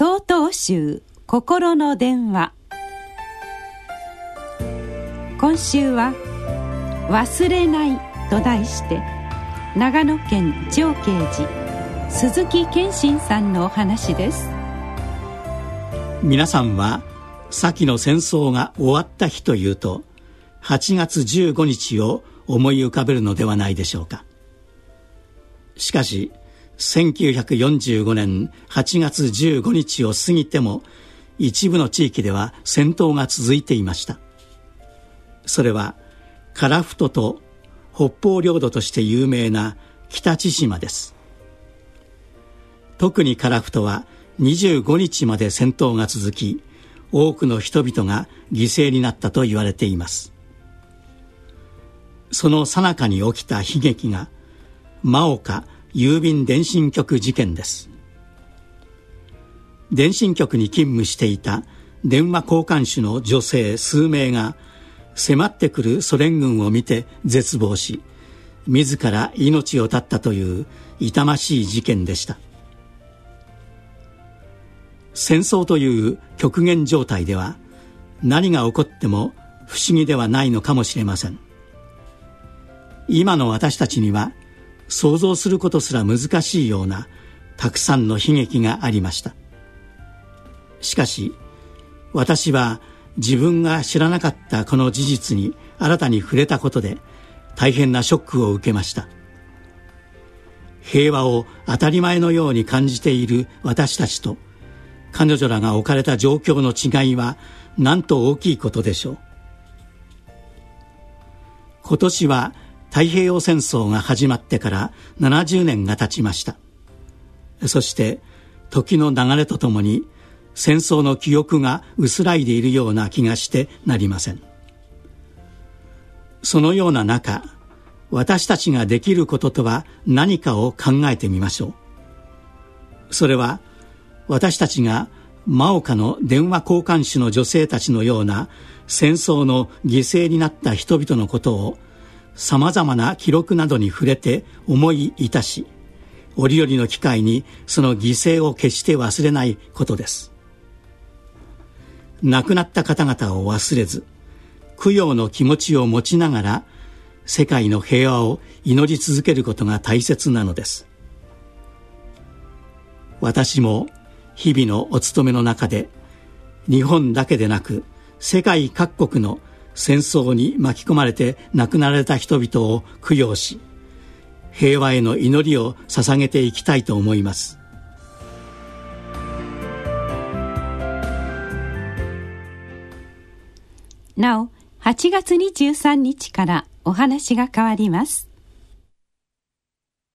総統集心の電話。今週は「忘れない」と題して長野県長慶寺鈴木健信さんのお話です。皆さんは先の戦争が終わった日というと8月15日を思い浮かべるのではないでしょうか。しかし1945年8月15日を過ぎても一部の地域では戦闘が続いていました。それは樺太と北方領土として有名な北千島です。特に樺太は25日まで戦闘が続き多くの人々が犠牲になったと言われています。その最中に起きた悲劇が真岡郵便電信局事件です。電信局に勤務していた電話交換手の女性数名が迫ってくるソ連軍を見て絶望し自ら命を絶ったという痛ましい事件でした。戦争という極限状態では何が起こっても不思議ではないのかもしれません。今の私たちには想像することすら難しいようなたくさんの悲劇がありました。しかし私は自分が知らなかったこの事実に新たに触れたことで大変なショックを受けました。平和を当たり前のように感じている私たちと彼女らが置かれた状況の違いはなんと大きいことでしょう。今年は太平洋戦争が始まってから70年が経ちました。そして時の流れとともに戦争の記憶が薄らいでいるような気がしてなりません。そのような中私たちができることとは何かを考えてみましょう。それは私たちが真岡の電話交換手の女性たちのような戦争の犠牲になった人々のことをさまざまな記録などに触れて思い致し折々の機会にその犠牲を決して忘れないことです。亡くなった方々を忘れず供養の気持ちを持ちながら世界の平和を祈り続けることが大切なのです。私も日々のお勤めの中で日本だけでなく世界各国の戦争に巻き込まれて亡くなられた人々を供養し平和への祈りを捧げていきたいと思います。なお8月23日からお話が変わります。